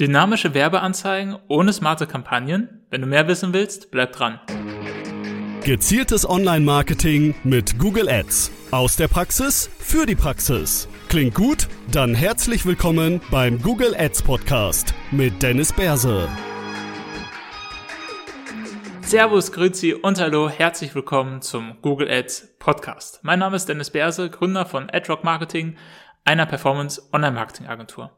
Dynamische Werbeanzeigen ohne smarte Kampagnen. Wenn du mehr wissen willst, bleib dran. Gezieltes Online-Marketing mit Google Ads. Aus der Praxis für die Praxis. Klingt gut? Dann herzlich willkommen beim Google Ads Podcast mit Dennis Berse. Servus, Grüezi und Hallo, herzlich willkommen zum Google Ads Podcast. Mein Name ist Dennis Berse, Gründer von AdRock Marketing, einer Performance Online Marketing Agentur.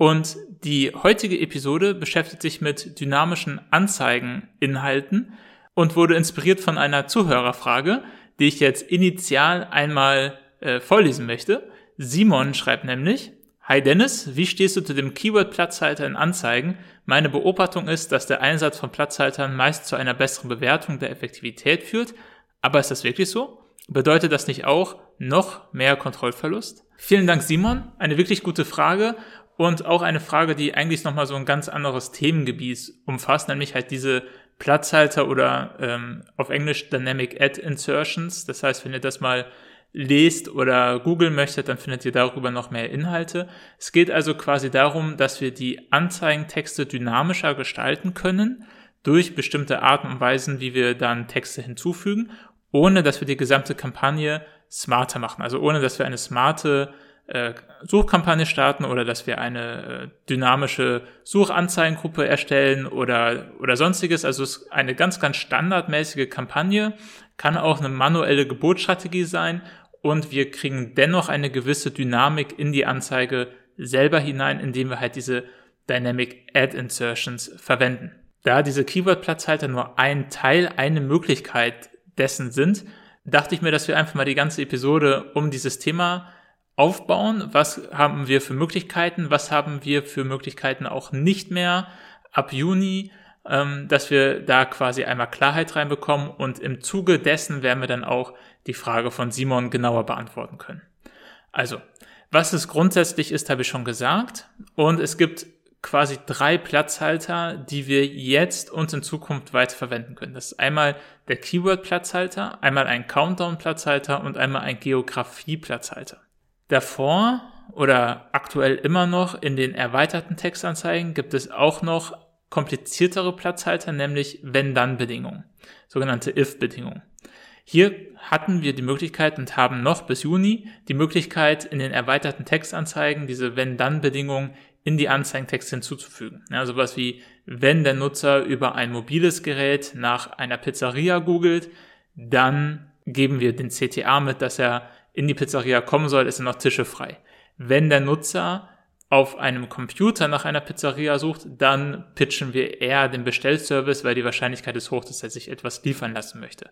Und die heutige Episode beschäftigt sich mit dynamischen Anzeigeninhalten und wurde inspiriert von einer Zuhörerfrage, die ich jetzt initial einmal äh, vorlesen möchte. Simon schreibt nämlich, Hi Dennis, wie stehst du zu dem Keyword Platzhalter in Anzeigen? Meine Beobachtung ist, dass der Einsatz von Platzhaltern meist zu einer besseren Bewertung der Effektivität führt. Aber ist das wirklich so? Bedeutet das nicht auch noch mehr Kontrollverlust? Vielen Dank, Simon. Eine wirklich gute Frage und auch eine Frage, die eigentlich nochmal so ein ganz anderes Themengebiet umfasst, nämlich halt diese Platzhalter oder ähm, auf Englisch Dynamic Ad Insertions. Das heißt, wenn ihr das mal lest oder googeln möchtet, dann findet ihr darüber noch mehr Inhalte. Es geht also quasi darum, dass wir die Anzeigentexte dynamischer gestalten können durch bestimmte Arten und Weisen, wie wir dann Texte hinzufügen, ohne dass wir die gesamte Kampagne smarter machen. Also ohne dass wir eine smarte äh, Suchkampagne starten oder dass wir eine äh, dynamische Suchanzeigengruppe erstellen oder, oder sonstiges. Also es ist eine ganz, ganz standardmäßige Kampagne, kann auch eine manuelle Geburtsstrategie sein und wir kriegen dennoch eine gewisse Dynamik in die Anzeige selber hinein, indem wir halt diese Dynamic Ad Insertions verwenden. Da diese Keyword-Platzhalter nur ein Teil, eine Möglichkeit dessen sind, dachte ich mir, dass wir einfach mal die ganze Episode um dieses Thema aufbauen. Was haben wir für Möglichkeiten? Was haben wir für Möglichkeiten auch nicht mehr ab Juni? Ähm, dass wir da quasi einmal Klarheit reinbekommen und im Zuge dessen werden wir dann auch die Frage von Simon genauer beantworten können. Also, was es grundsätzlich ist, habe ich schon gesagt. Und es gibt quasi drei Platzhalter, die wir jetzt und in Zukunft weiter verwenden können. Das ist einmal der Keyword-Platzhalter, einmal ein Countdown-Platzhalter und einmal ein Geografie-Platzhalter. Davor oder aktuell immer noch in den erweiterten Textanzeigen gibt es auch noch kompliziertere Platzhalter, nämlich Wenn-Dann-Bedingungen, sogenannte If-Bedingungen. Hier hatten wir die Möglichkeit und haben noch bis Juni die Möglichkeit, in den erweiterten Textanzeigen diese Wenn-Dann-Bedingungen in die Anzeigentexte hinzuzufügen. Ja, sowas wie, wenn der Nutzer über ein mobiles Gerät nach einer Pizzeria googelt, dann geben wir den CTA mit, dass er in die Pizzeria kommen soll, ist er noch Tische frei. Wenn der Nutzer auf einem Computer nach einer Pizzeria sucht, dann pitchen wir eher den Bestellservice, weil die Wahrscheinlichkeit ist hoch, dass er sich etwas liefern lassen möchte.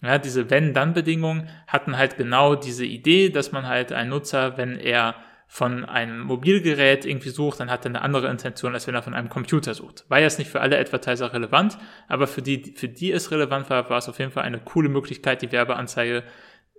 Ja, diese Wenn-Dann-Bedingungen hatten halt genau diese Idee, dass man halt einen Nutzer, wenn er von einem Mobilgerät irgendwie sucht, dann hat er eine andere Intention, als wenn er von einem Computer sucht. War jetzt nicht für alle Advertiser relevant, aber für die, für die es relevant war, war es auf jeden Fall eine coole Möglichkeit, die Werbeanzeige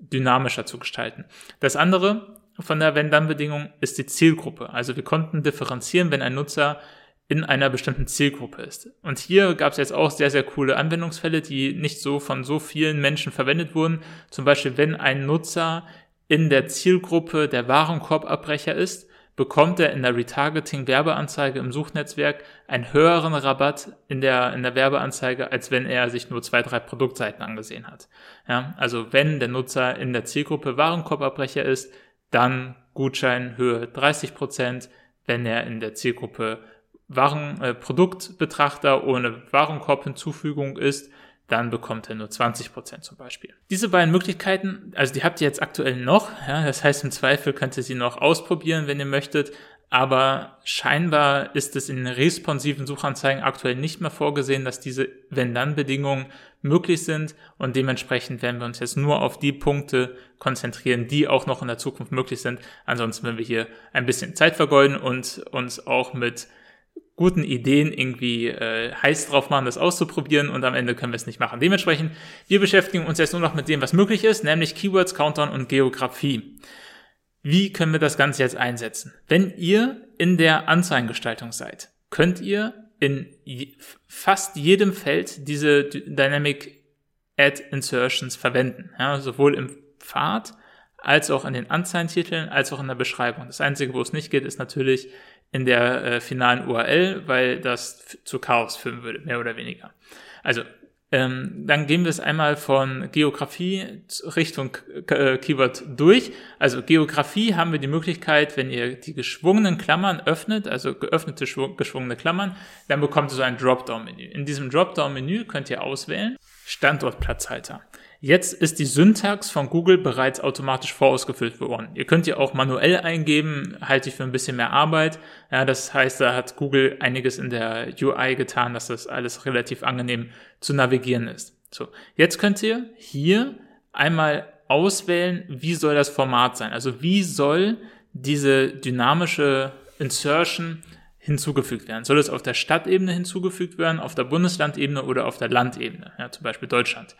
dynamischer zu gestalten. Das andere von der Wenn-Dann-Bedingung ist die Zielgruppe. Also wir konnten differenzieren, wenn ein Nutzer in einer bestimmten Zielgruppe ist. Und hier gab es jetzt auch sehr, sehr coole Anwendungsfälle, die nicht so von so vielen Menschen verwendet wurden. Zum Beispiel, wenn ein Nutzer in der Zielgruppe der Warenkorbabbrecher ist, bekommt er in der Retargeting-Werbeanzeige im Suchnetzwerk einen höheren Rabatt in der, in der Werbeanzeige, als wenn er sich nur zwei, drei Produktseiten angesehen hat. Ja, also wenn der Nutzer in der Zielgruppe Warenkorbabbrecher ist, dann Gutscheinhöhe 30 Prozent. Wenn er in der Zielgruppe Waren, äh, Produktbetrachter ohne Warenkorbhinzufügung ist, dann bekommt er nur 20 Prozent zum Beispiel. Diese beiden Möglichkeiten, also die habt ihr jetzt aktuell noch, ja, das heißt im Zweifel könnt ihr sie noch ausprobieren, wenn ihr möchtet, aber scheinbar ist es in responsiven Suchanzeigen aktuell nicht mehr vorgesehen, dass diese Wenn-Dann-Bedingungen möglich sind und dementsprechend werden wir uns jetzt nur auf die Punkte konzentrieren, die auch noch in der Zukunft möglich sind. Ansonsten werden wir hier ein bisschen Zeit vergeuden und uns auch mit guten Ideen irgendwie äh, heiß drauf machen, das auszuprobieren und am Ende können wir es nicht machen. Dementsprechend, wir beschäftigen uns jetzt nur noch mit dem, was möglich ist, nämlich Keywords, Countdown und Geografie. Wie können wir das Ganze jetzt einsetzen? Wenn ihr in der Anzeigengestaltung seid, könnt ihr in fast jedem Feld diese Dynamic Ad Insertions verwenden. Ja, sowohl im Pfad als auch in den Anzeigentiteln, als auch in der Beschreibung. Das Einzige, wo es nicht geht, ist natürlich in der äh, finalen URL, weil das zu Chaos führen würde, mehr oder weniger. Also ähm, dann gehen wir es einmal von Geografie Richtung äh, Keyword durch. Also Geografie haben wir die Möglichkeit, wenn ihr die geschwungenen Klammern öffnet, also geöffnete geschwungene Klammern, dann bekommt ihr so ein Dropdown-Menü. In diesem Dropdown-Menü könnt ihr auswählen Standortplatzhalter. Jetzt ist die Syntax von Google bereits automatisch vorausgefüllt worden. Ihr könnt ihr auch manuell eingeben, halte ich für ein bisschen mehr Arbeit. Ja, das heißt, da hat Google einiges in der UI getan, dass das alles relativ angenehm zu navigieren ist. So, jetzt könnt ihr hier einmal auswählen, wie soll das Format sein? Also wie soll diese dynamische Insertion hinzugefügt werden? Soll es auf der Stadtebene hinzugefügt werden, auf der Bundeslandebene oder auf der Landebene? Ja, zum Beispiel Deutschland.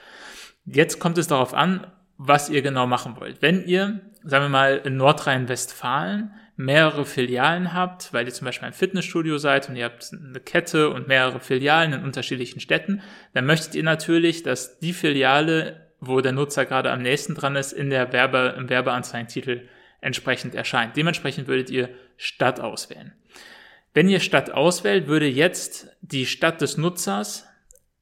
Jetzt kommt es darauf an, was ihr genau machen wollt. Wenn ihr, sagen wir mal, in Nordrhein-Westfalen mehrere Filialen habt, weil ihr zum Beispiel ein Fitnessstudio seid und ihr habt eine Kette und mehrere Filialen in unterschiedlichen Städten, dann möchtet ihr natürlich, dass die Filiale, wo der Nutzer gerade am nächsten dran ist, in der Werbe, im Werbeanzeigentitel entsprechend erscheint. Dementsprechend würdet ihr Stadt auswählen. Wenn ihr Stadt auswählt, würde jetzt die Stadt des Nutzers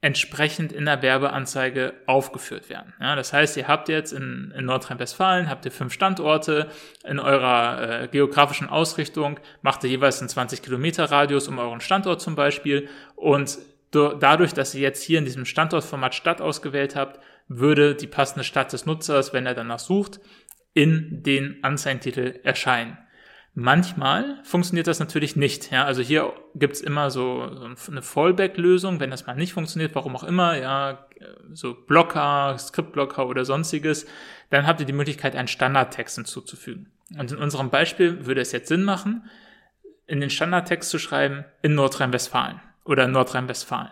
entsprechend in der Werbeanzeige aufgeführt werden. Ja, das heißt, ihr habt jetzt in, in Nordrhein-Westfalen habt ihr fünf Standorte in eurer äh, geografischen Ausrichtung, macht ihr jeweils einen 20 Kilometer Radius um euren Standort zum Beispiel und do, dadurch, dass ihr jetzt hier in diesem Standortformat Stadt ausgewählt habt, würde die passende Stadt des Nutzers, wenn er danach sucht, in den Anzeigentitel erscheinen. Manchmal funktioniert das natürlich nicht. Ja, also hier gibt's immer so, eine Fallback-Lösung, wenn das mal nicht funktioniert, warum auch immer, ja, so Blocker, Skriptblocker oder sonstiges, dann habt ihr die Möglichkeit, einen Standardtext hinzuzufügen. Und in unserem Beispiel würde es jetzt Sinn machen, in den Standardtext zu schreiben, in Nordrhein-Westfalen oder in Nordrhein-Westfalen.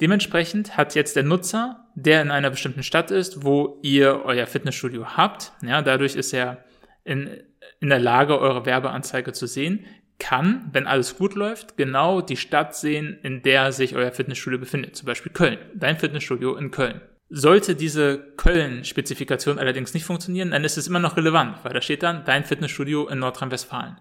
Dementsprechend hat jetzt der Nutzer, der in einer bestimmten Stadt ist, wo ihr euer Fitnessstudio habt, ja, dadurch ist er in in der Lage, eure Werbeanzeige zu sehen, kann, wenn alles gut läuft, genau die Stadt sehen, in der sich euer Fitnessstudio befindet. Zum Beispiel Köln. Dein Fitnessstudio in Köln. Sollte diese Köln-Spezifikation allerdings nicht funktionieren, dann ist es immer noch relevant, weil da steht dann dein Fitnessstudio in Nordrhein-Westfalen.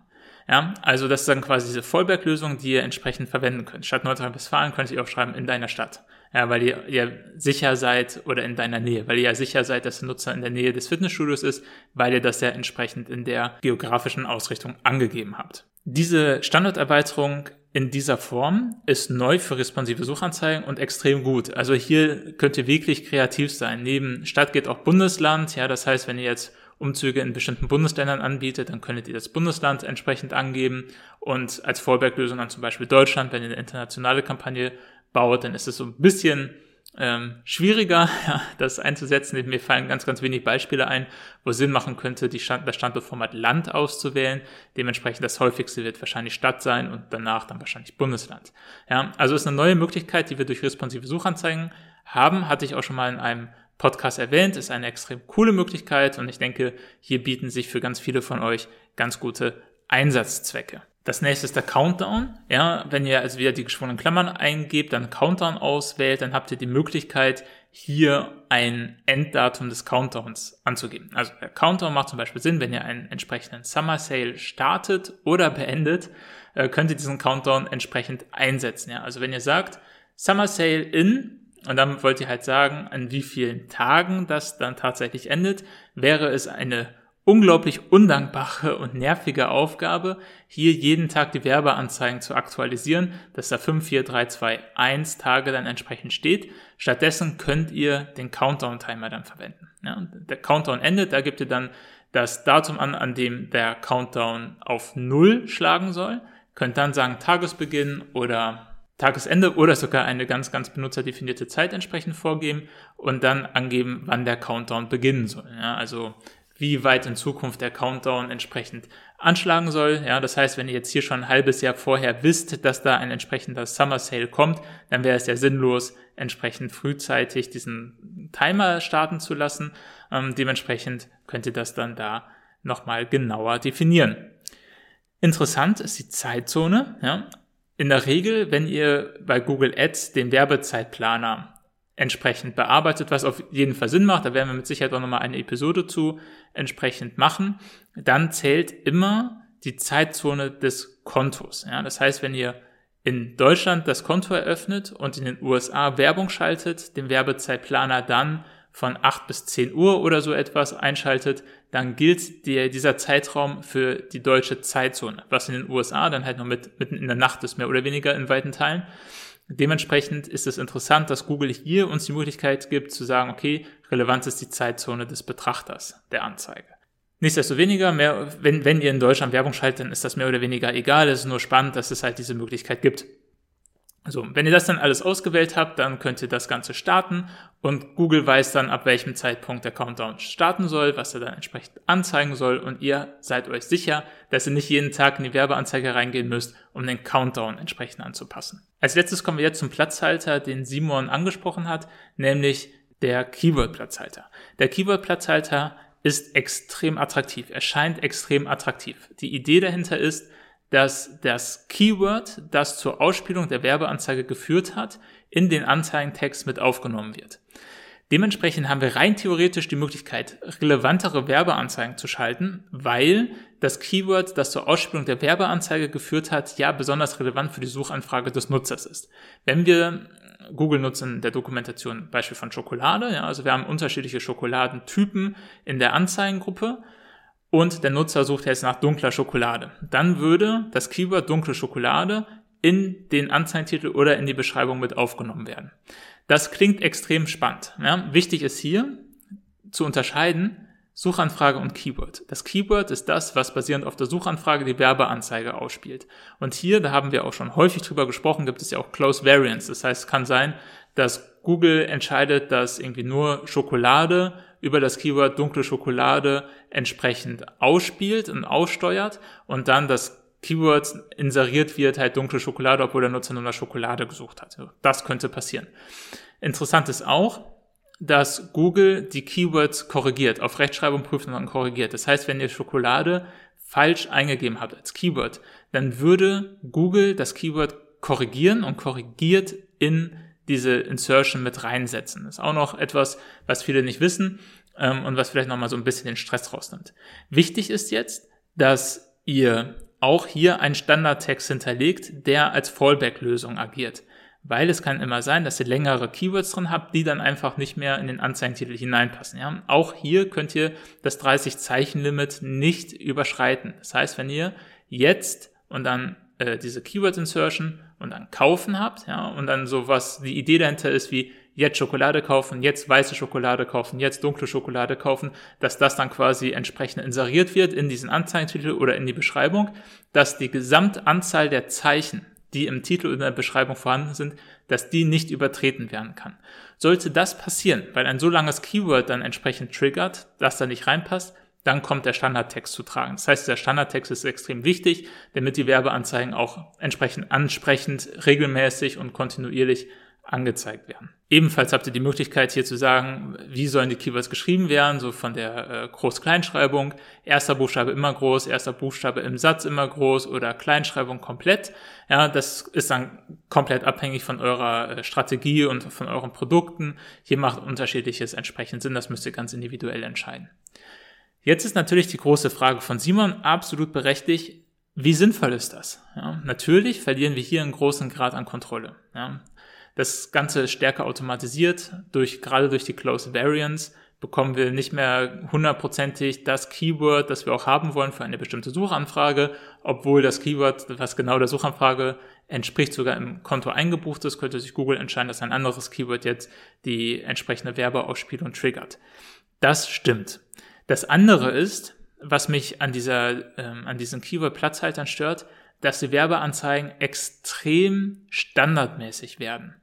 Ja, also das ist dann quasi diese Vollberg-Lösung, die ihr entsprechend verwenden könnt. Statt Nordrhein-Westfalen könnt ihr auch schreiben in deiner Stadt. Ja, weil ihr, ihr sicher seid oder in deiner Nähe, weil ihr ja sicher seid, dass der Nutzer in der Nähe des Fitnessstudios ist, weil ihr das ja entsprechend in der geografischen Ausrichtung angegeben habt. Diese Standorterweiterung in dieser Form ist neu für responsive Suchanzeigen und extrem gut. Also hier könnt ihr wirklich kreativ sein. Neben Stadt geht auch Bundesland. Ja, das heißt, wenn ihr jetzt Umzüge in bestimmten Bundesländern anbietet, dann könntet ihr das Bundesland entsprechend angeben und als Fallback-Lösung dann zum Beispiel Deutschland, wenn ihr eine internationale Kampagne baut, dann ist es so ein bisschen ähm, schwieriger, ja, das einzusetzen. Mir fallen ganz, ganz wenig Beispiele ein, wo Sinn machen könnte, die Stand, das Standortformat Land auszuwählen. Dementsprechend das häufigste wird wahrscheinlich Stadt sein und danach dann wahrscheinlich Bundesland. Ja, also ist eine neue Möglichkeit, die wir durch responsive Suchanzeigen haben, hatte ich auch schon mal in einem Podcast erwähnt, ist eine extrem coole Möglichkeit und ich denke, hier bieten sich für ganz viele von euch ganz gute Einsatzzwecke. Das nächste ist der Countdown. Ja, wenn ihr also wieder die geschwungenen Klammern eingebt, dann Countdown auswählt, dann habt ihr die Möglichkeit, hier ein Enddatum des Countdowns anzugeben. Also der Countdown macht zum Beispiel Sinn, wenn ihr einen entsprechenden Summer Sale startet oder beendet, äh, könnt ihr diesen Countdown entsprechend einsetzen. Ja, also wenn ihr sagt, Summer Sale in und dann wollt ihr halt sagen, an wie vielen Tagen das dann tatsächlich endet, wäre es eine unglaublich undankbare und nervige Aufgabe, hier jeden Tag die Werbeanzeigen zu aktualisieren, dass da 5, 4, 3, 2, 1 Tage dann entsprechend steht. Stattdessen könnt ihr den Countdown-Timer dann verwenden. Ja, der Countdown endet, da gibt ihr dann das Datum an, an dem der Countdown auf Null schlagen soll. Könnt dann sagen Tagesbeginn oder Tagesende oder sogar eine ganz, ganz benutzerdefinierte Zeit entsprechend vorgeben und dann angeben, wann der Countdown beginnen soll. Ja, also wie weit in Zukunft der Countdown entsprechend anschlagen soll. Ja, das heißt, wenn ihr jetzt hier schon ein halbes Jahr vorher wisst, dass da ein entsprechender Summer Sale kommt, dann wäre es ja sinnlos, entsprechend frühzeitig diesen Timer starten zu lassen. Ähm, dementsprechend könnt ihr das dann da nochmal genauer definieren. Interessant ist die Zeitzone. Ja in der Regel, wenn ihr bei Google Ads den Werbezeitplaner entsprechend bearbeitet, was auf jeden Fall Sinn macht, da werden wir mit Sicherheit auch nochmal eine Episode zu entsprechend machen, dann zählt immer die Zeitzone des Kontos. Ja, das heißt, wenn ihr in Deutschland das Konto eröffnet und in den USA Werbung schaltet, den Werbezeitplaner dann von 8 bis 10 Uhr oder so etwas einschaltet, dann gilt der, dieser Zeitraum für die deutsche Zeitzone, was in den USA dann halt noch mit, mitten in der Nacht ist, mehr oder weniger in weiten Teilen. Dementsprechend ist es interessant, dass Google hier uns die Möglichkeit gibt zu sagen, okay, relevant ist die Zeitzone des Betrachters der Anzeige. Nichtsdestoweniger, mehr, wenn, wenn ihr in Deutschland Werbung schaltet, dann ist das mehr oder weniger egal. Es ist nur spannend, dass es halt diese Möglichkeit gibt. So, wenn ihr das dann alles ausgewählt habt, dann könnt ihr das Ganze starten und Google weiß dann, ab welchem Zeitpunkt der Countdown starten soll, was er dann entsprechend anzeigen soll und ihr seid euch sicher, dass ihr nicht jeden Tag in die Werbeanzeige reingehen müsst, um den Countdown entsprechend anzupassen. Als letztes kommen wir jetzt zum Platzhalter, den Simon angesprochen hat, nämlich der Keyword-Platzhalter. Der Keyword-Platzhalter ist extrem attraktiv, erscheint extrem attraktiv. Die Idee dahinter ist, dass das Keyword, das zur Ausspielung der Werbeanzeige geführt hat, in den Anzeigentext mit aufgenommen wird. Dementsprechend haben wir rein theoretisch die Möglichkeit, relevantere Werbeanzeigen zu schalten, weil das Keyword, das zur Ausspielung der Werbeanzeige geführt hat, ja besonders relevant für die Suchanfrage des Nutzers ist. Wenn wir Google nutzen der Dokumentation Beispiel von Schokolade. Ja, also wir haben unterschiedliche Schokoladentypen in der Anzeigengruppe und der Nutzer sucht jetzt nach dunkler Schokolade. Dann würde das Keyword dunkle Schokolade in den Anzeigentitel oder in die Beschreibung mit aufgenommen werden. Das klingt extrem spannend. Ja. Wichtig ist hier zu unterscheiden, Suchanfrage und Keyword. Das Keyword ist das, was basierend auf der Suchanfrage die Werbeanzeige ausspielt. Und hier, da haben wir auch schon häufig drüber gesprochen, gibt es ja auch Close Variants. Das heißt, es kann sein, dass Google entscheidet, dass irgendwie nur Schokolade über das Keyword dunkle Schokolade entsprechend ausspielt und aussteuert und dann das Keyword inseriert wird, halt dunkle Schokolade, obwohl der Nutzer nur nach Schokolade gesucht hat. Das könnte passieren. Interessant ist auch, dass Google die Keywords korrigiert, auf Rechtschreibung prüft und dann korrigiert. Das heißt, wenn ihr Schokolade falsch eingegeben habt als Keyword, dann würde Google das Keyword korrigieren und korrigiert in diese Insertion mit reinsetzen. Das ist auch noch etwas, was viele nicht wissen ähm, und was vielleicht nochmal so ein bisschen den Stress rausnimmt. Wichtig ist jetzt, dass ihr auch hier einen Standardtext hinterlegt, der als Fallback-Lösung agiert weil es kann immer sein, dass ihr längere Keywords drin habt, die dann einfach nicht mehr in den Anzeigentitel hineinpassen. Ja? Auch hier könnt ihr das 30-Zeichen-Limit nicht überschreiten. Das heißt, wenn ihr jetzt und dann äh, diese Keyword-Insertion und dann kaufen habt, ja, und dann sowas, die Idee dahinter ist wie jetzt Schokolade kaufen, jetzt weiße Schokolade kaufen, jetzt dunkle Schokolade kaufen, dass das dann quasi entsprechend inseriert wird in diesen Anzeigentitel oder in die Beschreibung, dass die Gesamtanzahl der Zeichen die im Titel oder in der Beschreibung vorhanden sind, dass die nicht übertreten werden kann. Sollte das passieren, weil ein so langes Keyword dann entsprechend triggert, dass da nicht reinpasst, dann kommt der Standardtext zu tragen. Das heißt, der Standardtext ist extrem wichtig, damit die Werbeanzeigen auch entsprechend ansprechend, regelmäßig und kontinuierlich angezeigt werden. Ebenfalls habt ihr die Möglichkeit hier zu sagen, wie sollen die Keywords geschrieben werden, so von der äh, Groß-Kleinschreibung, erster Buchstabe immer groß, erster Buchstabe im Satz immer groß oder Kleinschreibung komplett. Ja, das ist dann komplett abhängig von eurer äh, Strategie und von euren Produkten. Hier macht unterschiedliches entsprechend Sinn, das müsst ihr ganz individuell entscheiden. Jetzt ist natürlich die große Frage von Simon absolut berechtigt, wie sinnvoll ist das? Ja, natürlich verlieren wir hier einen großen Grad an Kontrolle. Ja, das Ganze stärker automatisiert, durch, gerade durch die Close Variants bekommen wir nicht mehr hundertprozentig das Keyword, das wir auch haben wollen für eine bestimmte Suchanfrage, obwohl das Keyword, was genau der Suchanfrage entspricht, sogar im Konto eingebucht ist, könnte sich Google entscheiden, dass ein anderes Keyword jetzt die entsprechende Werbeausspielung triggert. Das stimmt. Das andere ist, was mich an dieser, ähm, an diesen Keyword-Platzhaltern stört, dass die Werbeanzeigen extrem standardmäßig werden.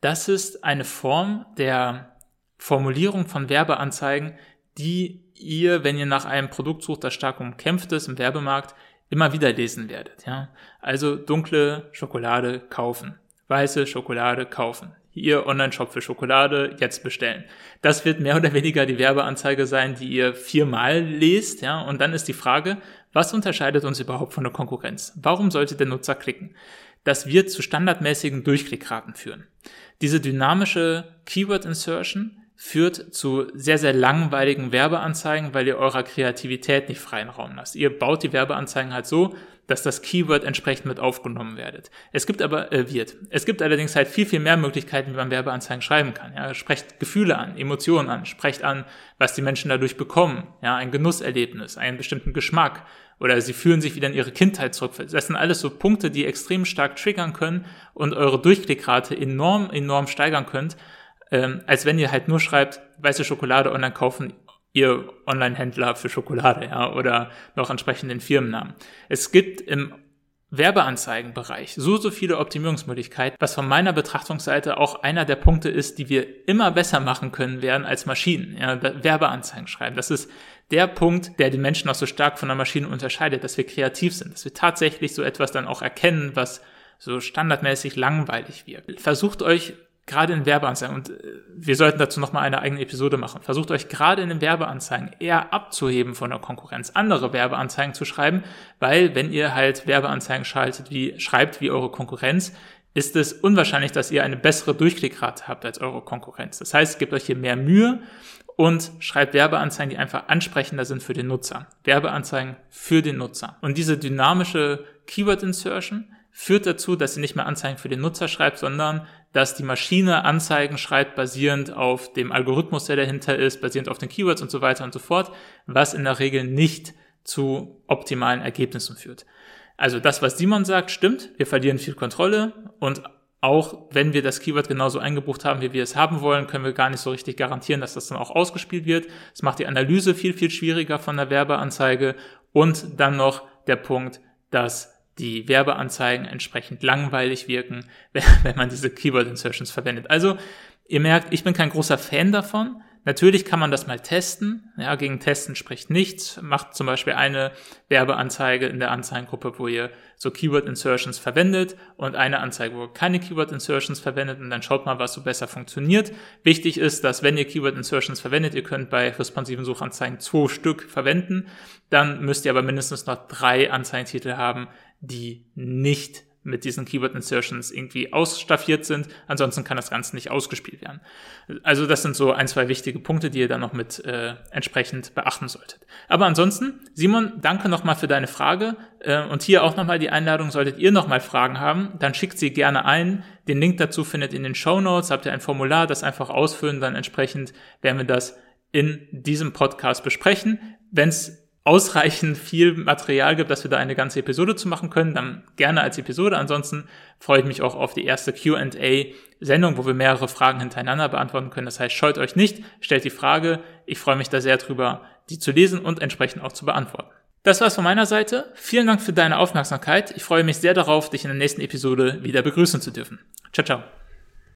Das ist eine Form der Formulierung von Werbeanzeigen, die ihr, wenn ihr nach einem Produkt sucht, das stark umkämpft ist im Werbemarkt, immer wieder lesen werdet. Ja? Also dunkle Schokolade kaufen, weiße Schokolade kaufen, hier Online-Shop für Schokolade jetzt bestellen. Das wird mehr oder weniger die Werbeanzeige sein, die ihr viermal lest, ja, und dann ist die Frage, was unterscheidet uns überhaupt von der Konkurrenz? Warum sollte der Nutzer klicken? Das wird zu standardmäßigen Durchklickraten führen. Diese dynamische Keyword Insertion führt zu sehr, sehr langweiligen Werbeanzeigen, weil ihr eurer Kreativität nicht freien Raum lasst. Ihr baut die Werbeanzeigen halt so, dass das Keyword entsprechend mit aufgenommen werdet. Es gibt aber, äh, wird. Es gibt allerdings halt viel, viel mehr Möglichkeiten, wie man Werbeanzeigen schreiben kann. Ja, sprecht Gefühle an, Emotionen an, sprecht an, was die Menschen dadurch bekommen. Ja, ein Genusserlebnis, einen bestimmten Geschmack. Oder sie fühlen sich wieder in ihre Kindheit zurück. Das sind alles so Punkte, die extrem stark triggern können und eure Durchklickrate enorm, enorm steigern könnt ähm, als wenn ihr halt nur schreibt, weiße Schokolade online kaufen, ihr Online-Händler für Schokolade, ja, oder noch entsprechenden Firmennamen. Es gibt im Werbeanzeigenbereich so, so viele Optimierungsmöglichkeiten, was von meiner Betrachtungsseite auch einer der Punkte ist, die wir immer besser machen können werden als Maschinen. Ja, Werbeanzeigen schreiben. Das ist der Punkt, der die Menschen auch so stark von der Maschine unterscheidet, dass wir kreativ sind, dass wir tatsächlich so etwas dann auch erkennen, was so standardmäßig langweilig wirkt. Versucht euch gerade in Werbeanzeigen, und äh, wir sollten dazu nochmal eine eigene Episode machen, versucht euch gerade in den Werbeanzeigen eher abzuheben von der Konkurrenz, andere Werbeanzeigen zu schreiben, weil wenn ihr halt Werbeanzeigen schaltet, wie, schreibt wie eure Konkurrenz, ist es unwahrscheinlich, dass ihr eine bessere Durchklickrate habt als eure Konkurrenz. Das heißt, gebt euch hier mehr Mühe und schreibt Werbeanzeigen, die einfach ansprechender sind für den Nutzer. Werbeanzeigen für den Nutzer. Und diese dynamische Keyword Insertion führt dazu, dass ihr nicht mehr Anzeigen für den Nutzer schreibt, sondern dass die Maschine Anzeigen schreibt, basierend auf dem Algorithmus, der dahinter ist, basierend auf den Keywords und so weiter und so fort, was in der Regel nicht zu optimalen Ergebnissen führt. Also das, was Simon sagt, stimmt. Wir verlieren viel Kontrolle und auch wenn wir das Keyword genauso eingebucht haben, wie wir es haben wollen, können wir gar nicht so richtig garantieren, dass das dann auch ausgespielt wird. Es macht die Analyse viel, viel schwieriger von der Werbeanzeige und dann noch der Punkt, dass die Werbeanzeigen entsprechend langweilig wirken, wenn man diese Keyword Insertions verwendet. Also, ihr merkt, ich bin kein großer Fan davon. Natürlich kann man das mal testen. Ja, gegen Testen spricht nichts. Macht zum Beispiel eine Werbeanzeige in der Anzeigengruppe, wo ihr so Keyword Insertions verwendet und eine Anzeige, wo ihr keine Keyword Insertions verwendet und dann schaut mal, was so besser funktioniert. Wichtig ist, dass wenn ihr Keyword Insertions verwendet, ihr könnt bei responsiven Suchanzeigen zwei Stück verwenden, dann müsst ihr aber mindestens noch drei Anzeigentitel haben, die nicht mit diesen Keyword Insertions irgendwie ausstaffiert sind. Ansonsten kann das Ganze nicht ausgespielt werden. Also das sind so ein, zwei wichtige Punkte, die ihr dann noch mit äh, entsprechend beachten solltet. Aber ansonsten, Simon, danke nochmal für deine Frage. Äh, und hier auch nochmal die Einladung, solltet ihr nochmal Fragen haben, dann schickt sie gerne ein. Den Link dazu findet ihr in den Show Notes. Habt ihr ein Formular, das einfach ausfüllen, dann entsprechend werden wir das in diesem Podcast besprechen. Wenn es ausreichend viel Material gibt, dass wir da eine ganze Episode zu machen können, dann gerne als Episode. Ansonsten freue ich mich auch auf die erste Q&A-Sendung, wo wir mehrere Fragen hintereinander beantworten können. Das heißt, scheut euch nicht, stellt die Frage. Ich freue mich da sehr drüber, die zu lesen und entsprechend auch zu beantworten. Das war's von meiner Seite. Vielen Dank für deine Aufmerksamkeit. Ich freue mich sehr darauf, dich in der nächsten Episode wieder begrüßen zu dürfen. Ciao, ciao.